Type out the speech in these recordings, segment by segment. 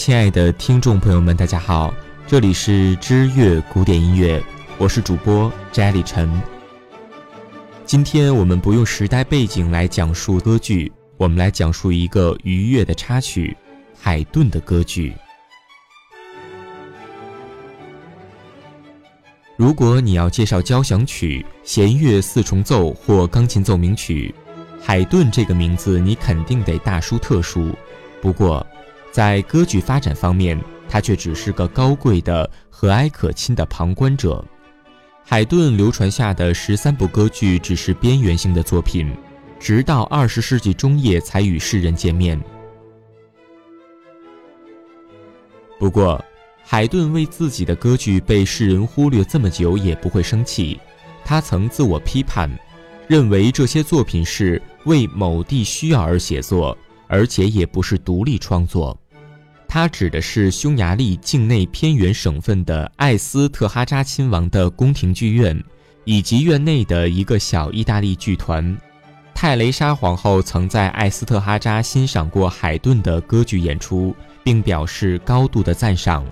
亲爱的听众朋友们，大家好，这里是知乐古典音乐，我是主播翟立晨。今天我们不用时代背景来讲述歌剧，我们来讲述一个愉悦的插曲——海顿的歌剧。如果你要介绍交响曲、弦乐四重奏或钢琴奏鸣曲，海顿这个名字你肯定得大书特书。不过，在歌剧发展方面，他却只是个高贵的、和蔼可亲的旁观者。海顿流传下的十三部歌剧只是边缘性的作品，直到二十世纪中叶才与世人见面。不过，海顿为自己的歌剧被世人忽略这么久也不会生气。他曾自我批判，认为这些作品是为某地需要而写作。而且也不是独立创作，它指的是匈牙利境内偏远省份的艾斯特哈扎亲王的宫廷剧院，以及院内的一个小意大利剧团。泰雷莎皇后曾在艾斯特哈扎欣赏过海顿的歌剧演出，并表示高度的赞赏。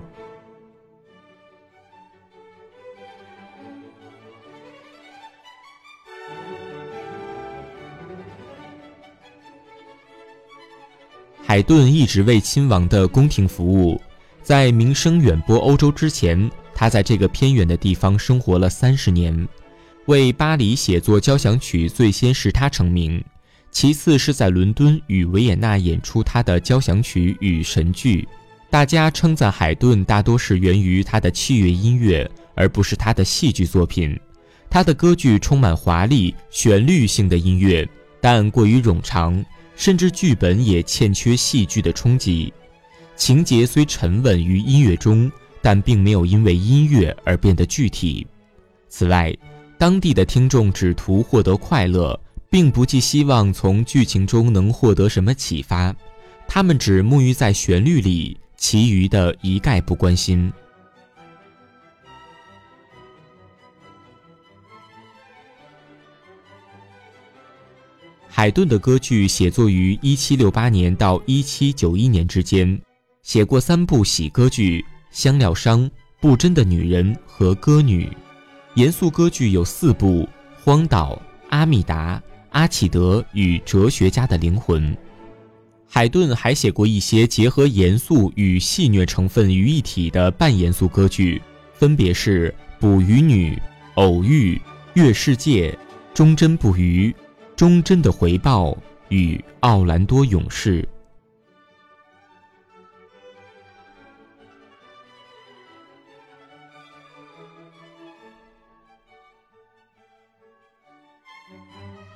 海顿一直为亲王的宫廷服务，在名声远播欧洲之前，他在这个偏远的地方生活了三十年。为巴黎写作交响曲，最先是他成名，其次是在伦敦与维也纳演出他的交响曲与神剧。大家称赞海顿，大多是源于他的器乐音乐，而不是他的戏剧作品。他的歌剧充满华丽旋律性的音乐，但过于冗长。甚至剧本也欠缺戏剧的冲击，情节虽沉稳于音乐中，但并没有因为音乐而变得具体。此外，当地的听众只图获得快乐，并不寄希望从剧情中能获得什么启发，他们只沐浴在旋律里，其余的一概不关心。海顿的歌剧写作于1768年到1791年之间，写过三部喜歌剧《香料商》《不真的女人》和《歌女》，严肃歌剧有四部《荒岛》《阿米达》《阿契德与哲学家的灵魂》。海顿还写过一些结合严肃与戏谑成分于一体的半严肃歌剧，分别是《捕鱼女》《偶遇》《月世界》《忠贞不渝》。忠贞的回报与奥兰多勇士。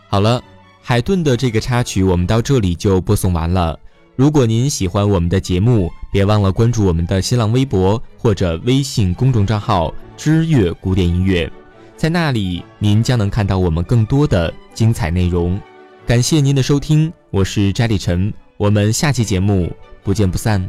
好了，海顿的这个插曲我们到这里就播送完了。如果您喜欢我们的节目，别忘了关注我们的新浪微博或者微信公众账号“知乐古典音乐”。在那里，您将能看到我们更多的精彩内容。感谢您的收听，我是翟立晨，我们下期节目不见不散。